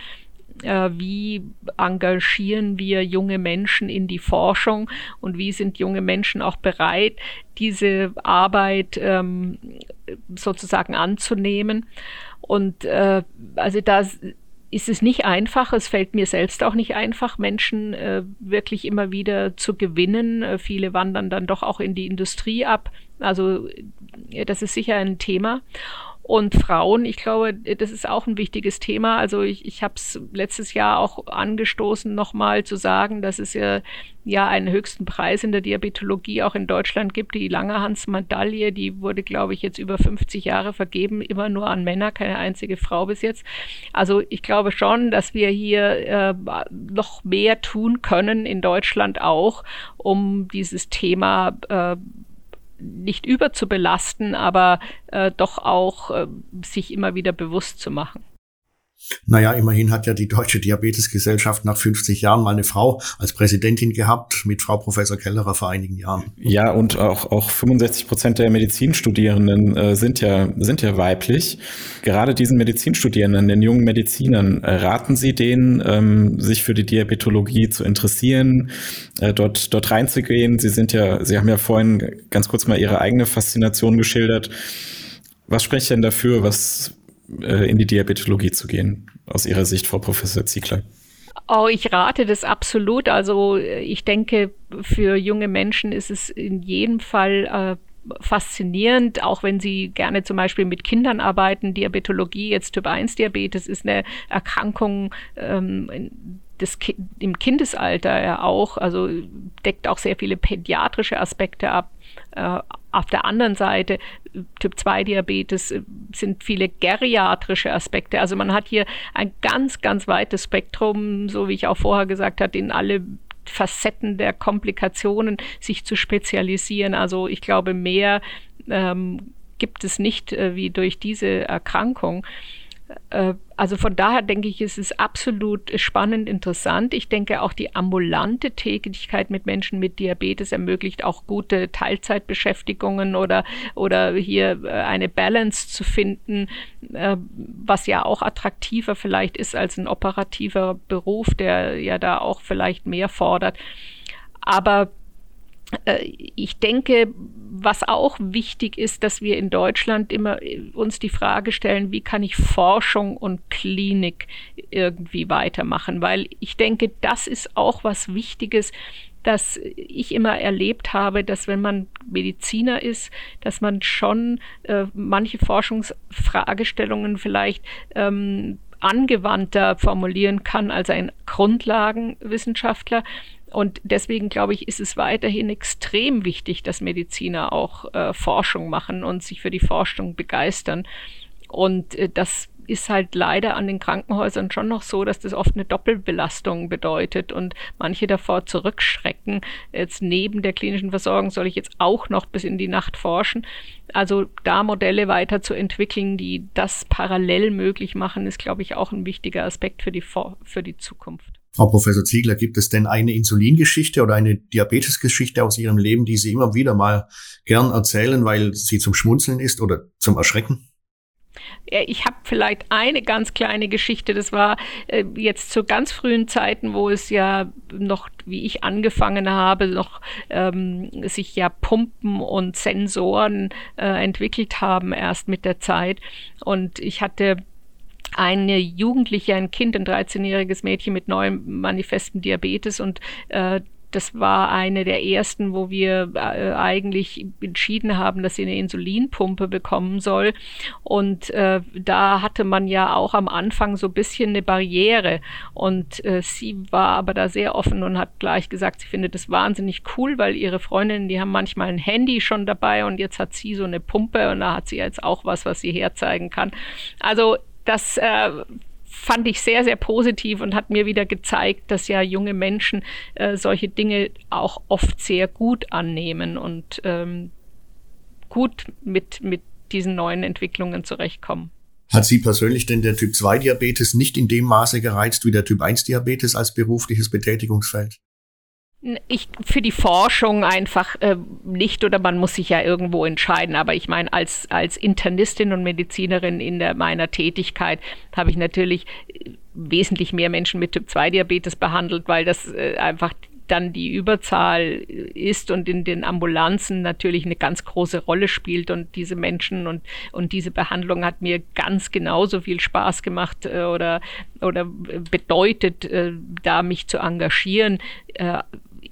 äh, wie engagieren wir junge Menschen in die Forschung und wie sind junge Menschen auch bereit, diese Arbeit ähm, sozusagen anzunehmen. Und äh, also da ist es nicht einfach, es fällt mir selbst auch nicht einfach, Menschen äh, wirklich immer wieder zu gewinnen. Äh, viele wandern dann doch auch in die Industrie ab. Also das ist sicher ein Thema. Und Frauen, ich glaube, das ist auch ein wichtiges Thema. Also ich, ich habe es letztes Jahr auch angestoßen, nochmal zu sagen, dass es ja, ja einen höchsten Preis in der Diabetologie auch in Deutschland gibt. Die Langerhans-Medaille, die wurde, glaube ich, jetzt über 50 Jahre vergeben, immer nur an Männer, keine einzige Frau bis jetzt. Also ich glaube schon, dass wir hier äh, noch mehr tun können in Deutschland auch, um dieses Thema äh, nicht überzubelasten, aber äh, doch auch äh, sich immer wieder bewusst zu machen. Naja, immerhin hat ja die Deutsche Diabetesgesellschaft nach 50 Jahren mal eine Frau als Präsidentin gehabt, mit Frau Professor Kellerer vor einigen Jahren. Ja, und auch, auch 65 Prozent der Medizinstudierenden äh, sind, ja, sind ja weiblich. Gerade diesen Medizinstudierenden, den jungen Medizinern, äh, raten Sie denen, ähm, sich für die Diabetologie zu interessieren, äh, dort, dort reinzugehen? Sie sind ja, Sie haben ja vorhin ganz kurz mal Ihre eigene Faszination geschildert. Was spricht denn dafür, was äh, in die Diabetologie zu gehen, aus Ihrer Sicht, Frau Professor Ziegler? Oh, ich rate das absolut. Also ich denke, für junge Menschen ist es in jedem Fall äh, faszinierend, auch wenn sie gerne zum Beispiel mit Kindern arbeiten. Diabetologie, jetzt Typ 1 Diabetes, ist eine Erkrankung, ähm, des Ki im Kindesalter ja auch, also deckt auch sehr viele pädiatrische Aspekte ab. Äh, auf der anderen Seite, Typ-2-Diabetes äh, sind viele geriatrische Aspekte. Also man hat hier ein ganz, ganz weites Spektrum, so wie ich auch vorher gesagt habe, in alle Facetten der Komplikationen sich zu spezialisieren. Also ich glaube, mehr ähm, gibt es nicht äh, wie durch diese Erkrankung. Äh, also von daher denke ich, ist es absolut spannend, interessant. Ich denke auch die ambulante Tätigkeit mit Menschen mit Diabetes ermöglicht auch gute Teilzeitbeschäftigungen oder, oder hier äh, eine Balance zu finden, äh, was ja auch attraktiver vielleicht ist als ein operativer Beruf, der ja da auch vielleicht mehr fordert. Aber ich denke, was auch wichtig ist, dass wir in Deutschland immer äh, uns die Frage stellen, wie kann ich Forschung und Klinik irgendwie weitermachen? Weil ich denke, das ist auch was Wichtiges, dass ich immer erlebt habe, dass wenn man Mediziner ist, dass man schon äh, manche Forschungsfragestellungen vielleicht ähm, angewandter formulieren kann als ein Grundlagenwissenschaftler. Und deswegen glaube ich, ist es weiterhin extrem wichtig, dass Mediziner auch äh, Forschung machen und sich für die Forschung begeistern. Und äh, das ist halt leider an den Krankenhäusern schon noch so, dass das oft eine Doppelbelastung bedeutet und manche davor zurückschrecken. Jetzt neben der klinischen Versorgung soll ich jetzt auch noch bis in die Nacht forschen. Also da Modelle weiterzuentwickeln, die das parallel möglich machen, ist, glaube ich, auch ein wichtiger Aspekt für die, für die Zukunft. Frau Professor Ziegler, gibt es denn eine Insulingeschichte oder eine Diabetesgeschichte aus Ihrem Leben, die Sie immer wieder mal gern erzählen, weil sie zum Schmunzeln ist oder zum Erschrecken? Ich habe vielleicht eine ganz kleine Geschichte. Das war äh, jetzt zu ganz frühen Zeiten, wo es ja noch, wie ich angefangen habe, noch ähm, sich ja Pumpen und Sensoren äh, entwickelt haben erst mit der Zeit. Und ich hatte eine Jugendliche, ein Kind, ein 13-jähriges Mädchen mit neuem manifesten Diabetes und äh, das war eine der ersten, wo wir äh, eigentlich entschieden haben, dass sie eine Insulinpumpe bekommen soll. Und äh, da hatte man ja auch am Anfang so ein bisschen eine Barriere. Und äh, sie war aber da sehr offen und hat gleich gesagt, sie findet das wahnsinnig cool, weil ihre Freundinnen, die haben manchmal ein Handy schon dabei und jetzt hat sie so eine Pumpe und da hat sie jetzt auch was, was sie herzeigen kann. Also das äh, fand ich sehr, sehr positiv und hat mir wieder gezeigt, dass ja junge Menschen äh, solche Dinge auch oft sehr gut annehmen und ähm, gut mit, mit diesen neuen Entwicklungen zurechtkommen. Hat Sie persönlich denn der Typ-2-Diabetes nicht in dem Maße gereizt wie der Typ-1-Diabetes als berufliches Betätigungsfeld? Ich für die Forschung einfach äh, nicht oder man muss sich ja irgendwo entscheiden. Aber ich meine, als, als Internistin und Medizinerin in der, meiner Tätigkeit habe ich natürlich äh, wesentlich mehr Menschen mit Typ-2-Diabetes behandelt, weil das äh, einfach dann die Überzahl ist und in den Ambulanzen natürlich eine ganz große Rolle spielt und diese Menschen und, und diese Behandlung hat mir ganz genauso viel Spaß gemacht äh, oder, oder bedeutet, äh, da mich zu engagieren, äh,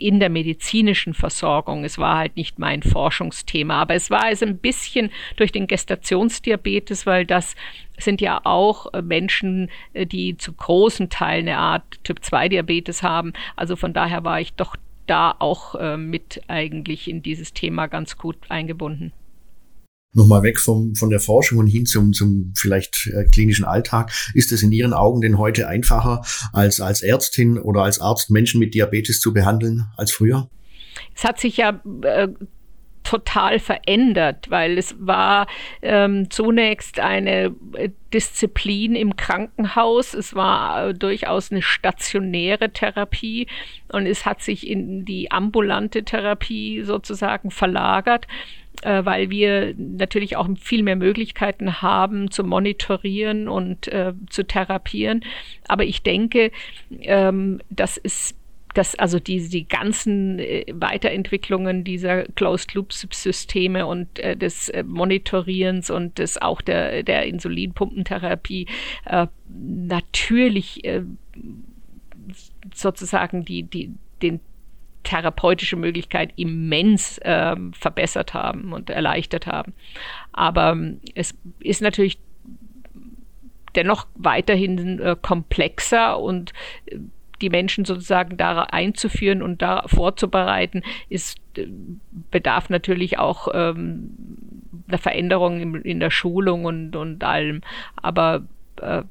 in der medizinischen Versorgung. Es war halt nicht mein Forschungsthema, aber es war es ein bisschen durch den Gestationsdiabetes, weil das sind ja auch äh, Menschen, äh, die zu großen Teilen eine Art Typ-2-Diabetes haben. Also von daher war ich doch da auch äh, mit eigentlich in dieses Thema ganz gut eingebunden nochmal weg vom, von der Forschung und hin zum, zum vielleicht äh, klinischen Alltag. Ist es in Ihren Augen denn heute einfacher, als, als Ärztin oder als Arzt Menschen mit Diabetes zu behandeln als früher? Es hat sich ja äh, total verändert, weil es war ähm, zunächst eine äh, Disziplin im Krankenhaus. Es war äh, durchaus eine stationäre Therapie und es hat sich in die ambulante Therapie sozusagen verlagert äh, weil wir natürlich auch viel mehr Möglichkeiten haben zu monitorieren und äh, zu therapieren. Aber ich denke, ähm, das ist dass also die, die ganzen äh, Weiterentwicklungen dieser Closed-Loop-Systeme und äh, des äh, Monitorierens und des auch der, der Insulinpumpentherapie äh, natürlich äh, sozusagen die, die, den therapeutische Möglichkeit immens äh, verbessert haben und erleichtert haben. Aber ähm, es ist natürlich dennoch weiterhin äh, komplexer und äh, die Menschen sozusagen da einzuführen und da vorzubereiten, ist, äh, bedarf natürlich auch ähm, einer Veränderung in, in, der Schulung und, und allem. Aber äh,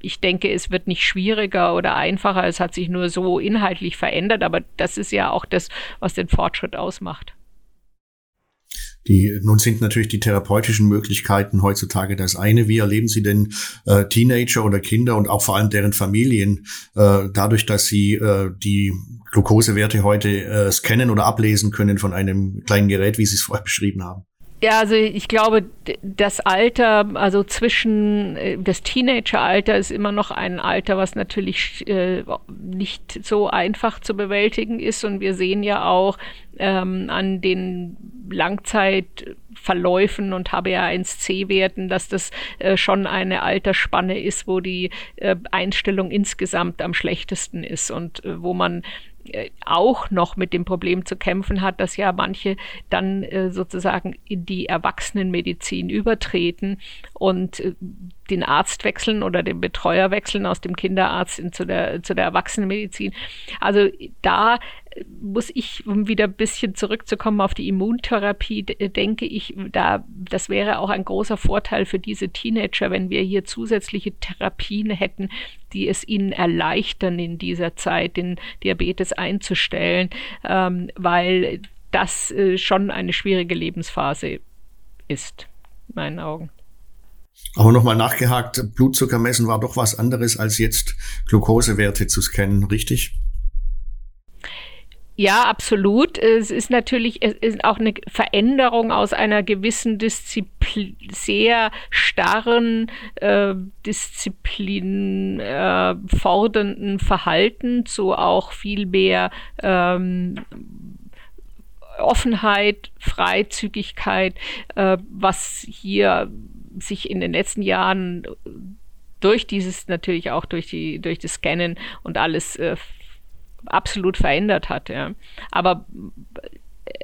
ich denke, es wird nicht schwieriger oder einfacher. Es hat sich nur so inhaltlich verändert, aber das ist ja auch das, was den Fortschritt ausmacht. Die, nun sind natürlich die therapeutischen Möglichkeiten heutzutage das eine. Wie erleben Sie denn äh, Teenager oder Kinder und auch vor allem deren Familien äh, dadurch, dass sie äh, die Glukosewerte heute äh, scannen oder ablesen können von einem kleinen Gerät, wie Sie es vorher beschrieben haben? Ja, also ich glaube, das Alter, also zwischen äh, das Teenageralter ist immer noch ein Alter, was natürlich äh, nicht so einfach zu bewältigen ist. Und wir sehen ja auch ähm, an den Langzeitverläufen und HbA1c-Werten, dass das äh, schon eine Altersspanne ist, wo die äh, Einstellung insgesamt am schlechtesten ist und äh, wo man auch noch mit dem Problem zu kämpfen hat, dass ja manche dann äh, sozusagen in die Erwachsenenmedizin übertreten und äh, den Arzt wechseln oder den Betreuer wechseln aus dem Kinderarzt in, zu, der, zu der Erwachsenenmedizin. Also da muss ich, um wieder ein bisschen zurückzukommen auf die Immuntherapie, denke ich, da, das wäre auch ein großer Vorteil für diese Teenager, wenn wir hier zusätzliche Therapien hätten, die es ihnen erleichtern, in dieser Zeit den Diabetes einzustellen, ähm, weil das äh, schon eine schwierige Lebensphase ist, in meinen Augen. Aber nochmal nachgehakt, Blutzucker messen war doch was anderes als jetzt Glukosewerte zu scannen, richtig? Ja, absolut. Es ist natürlich es ist auch eine Veränderung aus einer gewissen Disziplin, sehr starren äh, Disziplin äh, fordernden Verhalten zu auch viel mehr ähm, Offenheit, Freizügigkeit, äh, was hier sich in den letzten Jahren durch dieses natürlich auch durch die durch das Scannen und alles äh, absolut verändert hat. Ja. Aber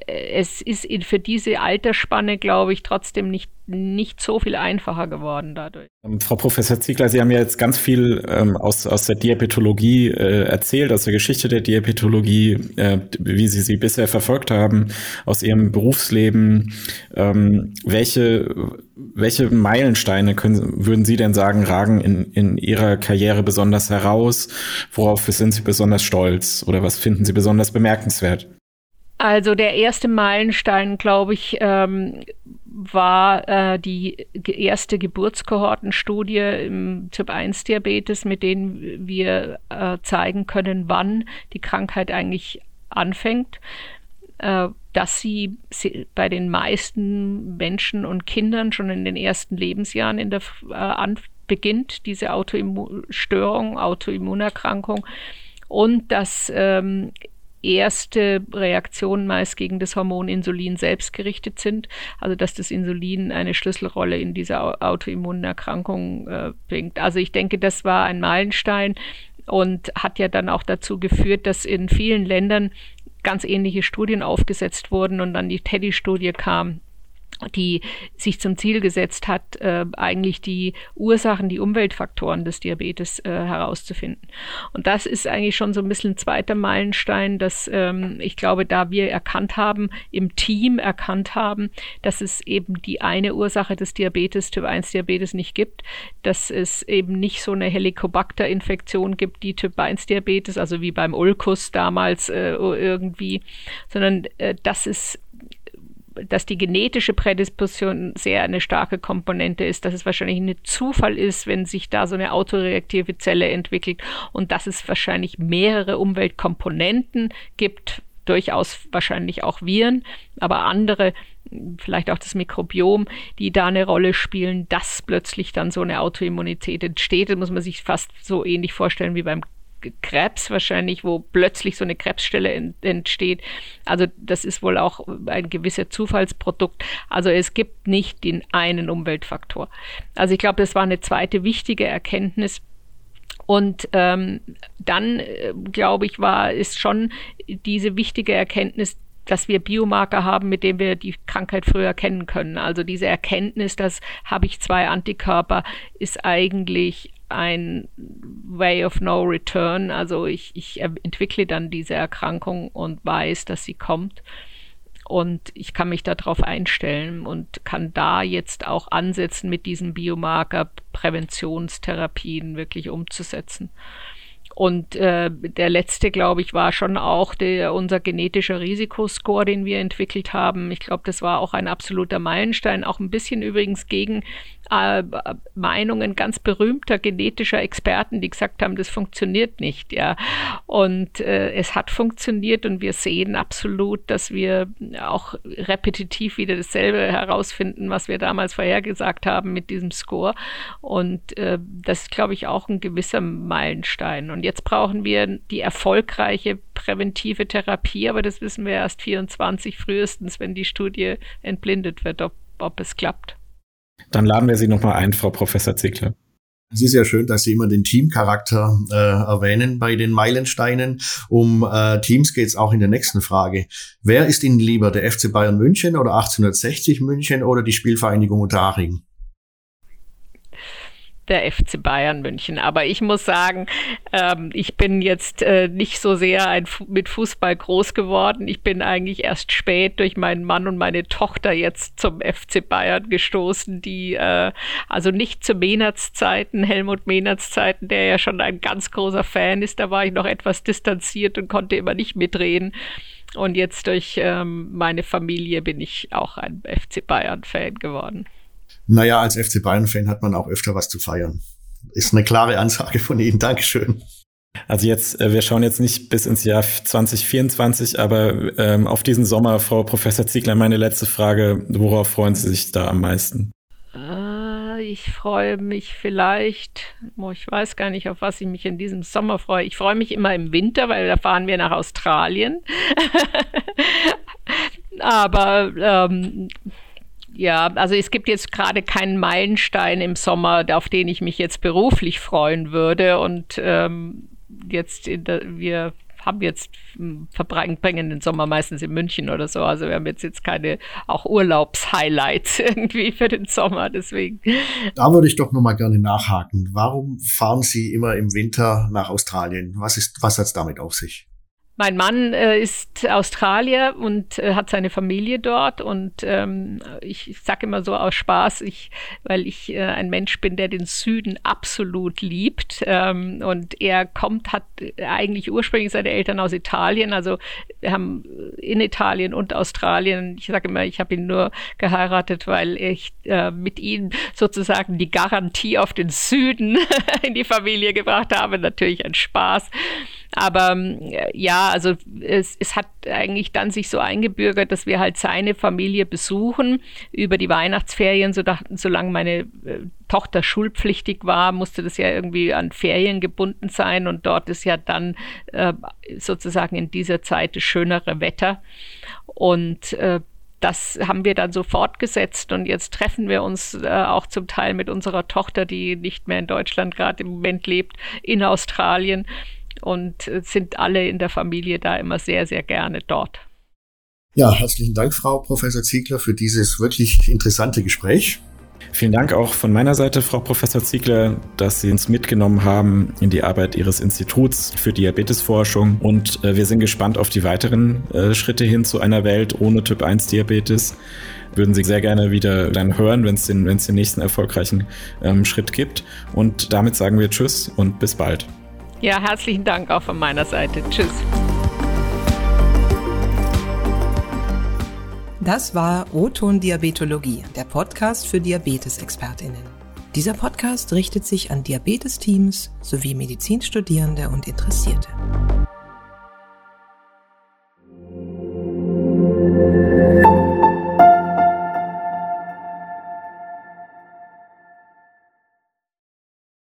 es ist für diese Altersspanne, glaube ich, trotzdem nicht, nicht so viel einfacher geworden dadurch. Ähm, Frau Professor Ziegler, Sie haben ja jetzt ganz viel ähm, aus, aus der Diabetologie äh, erzählt, aus der Geschichte der Diabetologie, äh, wie Sie sie bisher verfolgt haben, aus Ihrem Berufsleben. Ähm, welche, welche Meilensteine können, würden Sie denn sagen, ragen in, in Ihrer Karriere besonders heraus? Worauf sind Sie besonders stolz oder was finden Sie besonders bemerkenswert? Also der erste Meilenstein, glaube ich, ähm, war äh, die erste Geburtskohortenstudie im Typ-1-Diabetes, mit denen wir äh, zeigen können, wann die Krankheit eigentlich anfängt. Äh, dass sie, bei den meisten Menschen und Kindern schon in den ersten Lebensjahren in der, äh, beginnt, diese Autoimmunstörung, Autoimmunerkrankung. Und dass ähm, erste Reaktionen meist gegen das Hormon Insulin selbst gerichtet sind. Also dass das Insulin eine Schlüsselrolle in dieser Autoimmunerkrankung äh, bringt. Also ich denke, das war ein Meilenstein und hat ja dann auch dazu geführt, dass in vielen Ländern ganz ähnliche Studien aufgesetzt wurden und dann die Teddy-Studie kam die sich zum Ziel gesetzt hat, äh, eigentlich die Ursachen, die Umweltfaktoren des Diabetes äh, herauszufinden. Und das ist eigentlich schon so ein bisschen ein zweiter Meilenstein, dass ähm, ich glaube, da wir erkannt haben, im Team erkannt haben, dass es eben die eine Ursache des Diabetes, Typ 1 Diabetes nicht gibt, dass es eben nicht so eine Helicobacter-Infektion gibt, die Typ 1 Diabetes, also wie beim Ulkus damals äh, irgendwie, sondern äh, dass es dass die genetische Prädisposition sehr eine starke Komponente ist, dass es wahrscheinlich ein Zufall ist, wenn sich da so eine autoreaktive Zelle entwickelt und dass es wahrscheinlich mehrere Umweltkomponenten gibt, durchaus wahrscheinlich auch Viren, aber andere, vielleicht auch das Mikrobiom, die da eine Rolle spielen, dass plötzlich dann so eine Autoimmunität entsteht. Das muss man sich fast so ähnlich vorstellen wie beim Krebs wahrscheinlich, wo plötzlich so eine Krebsstelle entsteht. Also das ist wohl auch ein gewisser Zufallsprodukt. Also es gibt nicht den einen Umweltfaktor. Also ich glaube, das war eine zweite wichtige Erkenntnis. Und ähm, dann, äh, glaube ich, war es schon diese wichtige Erkenntnis, dass wir Biomarker haben, mit denen wir die Krankheit früher erkennen können. Also diese Erkenntnis, dass habe ich zwei Antikörper, ist eigentlich ein Way of No Return. Also ich, ich entwickle dann diese Erkrankung und weiß, dass sie kommt. Und ich kann mich darauf einstellen und kann da jetzt auch ansetzen, mit diesen Biomarker Präventionstherapien wirklich umzusetzen. Und äh, der letzte, glaube ich, war schon auch der, unser genetischer Risikoscore, den wir entwickelt haben. Ich glaube, das war auch ein absoluter Meilenstein, auch ein bisschen übrigens gegen äh, Meinungen ganz berühmter genetischer Experten, die gesagt haben, das funktioniert nicht, ja. Und äh, es hat funktioniert und wir sehen absolut, dass wir auch repetitiv wieder dasselbe herausfinden, was wir damals vorhergesagt haben mit diesem Score. Und äh, das ist, glaube ich, auch ein gewisser Meilenstein. Und jetzt brauchen wir die erfolgreiche präventive Therapie, aber das wissen wir erst 24 frühestens, wenn die Studie entblindet wird, ob, ob es klappt. Dann laden wir Sie nochmal ein, Frau Professor Ziegler. Es ist ja schön, dass Sie immer den Teamcharakter äh, erwähnen bei den Meilensteinen. Um äh, Teams geht es auch in der nächsten Frage. Wer ist Ihnen lieber, der FC Bayern München oder 1860 München oder die Spielvereinigung Unterhaching? Der FC Bayern München. Aber ich muss sagen, ähm, ich bin jetzt äh, nicht so sehr ein, mit Fußball groß geworden. Ich bin eigentlich erst spät durch meinen Mann und meine Tochter jetzt zum FC Bayern gestoßen, die äh, also nicht zu Menerts Zeiten, Helmut Menerts Zeiten, der ja schon ein ganz großer Fan ist, da war ich noch etwas distanziert und konnte immer nicht mitreden. Und jetzt durch ähm, meine Familie bin ich auch ein FC Bayern-Fan geworden. Naja, als FC Bayern-Fan hat man auch öfter was zu feiern. Ist eine klare Ansage von Ihnen. Dankeschön. Also jetzt, äh, wir schauen jetzt nicht bis ins Jahr 2024, aber ähm, auf diesen Sommer, Frau Professor Ziegler, meine letzte Frage, worauf freuen Sie sich da am meisten? Äh, ich freue mich vielleicht, oh, ich weiß gar nicht, auf was ich mich in diesem Sommer freue. Ich freue mich immer im Winter, weil da fahren wir nach Australien. aber ähm, ja, also es gibt jetzt gerade keinen Meilenstein im Sommer, auf den ich mich jetzt beruflich freuen würde. Und ähm, jetzt der, wir haben jetzt hm, verbringen den Sommer meistens in München oder so. Also wir haben jetzt jetzt keine auch Urlaubshighlights irgendwie für den Sommer. Deswegen. Da würde ich doch noch mal gerne nachhaken. Warum fahren Sie immer im Winter nach Australien? Was ist was hat's damit auf sich? Mein Mann äh, ist Australier und äh, hat seine Familie dort und ähm, ich, sage immer so aus Spaß, ich, weil ich äh, ein Mensch bin, der den Süden absolut liebt ähm, und er kommt, hat eigentlich ursprünglich seine Eltern aus Italien, also wir haben in Italien und Australien, ich sage immer, ich habe ihn nur geheiratet, weil ich äh, mit ihm sozusagen die Garantie auf den Süden in die Familie gebracht habe, natürlich ein Spaß. Aber ähm, ja, also es, es hat eigentlich dann sich so eingebürgert, dass wir halt seine Familie besuchen über die Weihnachtsferien, so dachten, solange meine äh, Tochter schulpflichtig war, musste das ja irgendwie an Ferien gebunden sein. Und dort ist ja dann äh, sozusagen in dieser Zeit das schönere Wetter. Und äh, das haben wir dann so fortgesetzt. Und jetzt treffen wir uns äh, auch zum Teil mit unserer Tochter, die nicht mehr in Deutschland gerade im Moment lebt, in Australien und sind alle in der Familie da immer sehr, sehr gerne dort. Ja, herzlichen Dank, Frau Professor Ziegler, für dieses wirklich interessante Gespräch. Vielen Dank auch von meiner Seite, Frau Professor Ziegler, dass Sie uns mitgenommen haben in die Arbeit Ihres Instituts für Diabetesforschung. Und äh, wir sind gespannt auf die weiteren äh, Schritte hin zu einer Welt ohne Typ-1-Diabetes. Würden Sie sehr gerne wieder dann hören, wenn es den, den nächsten erfolgreichen ähm, Schritt gibt. Und damit sagen wir Tschüss und bis bald. Ja, herzlichen Dank auch von meiner Seite. Tschüss. Das war O-Ton Diabetologie, der Podcast für Diabetesexpertinnen. Dieser Podcast richtet sich an Diabetesteams sowie Medizinstudierende und Interessierte. Musik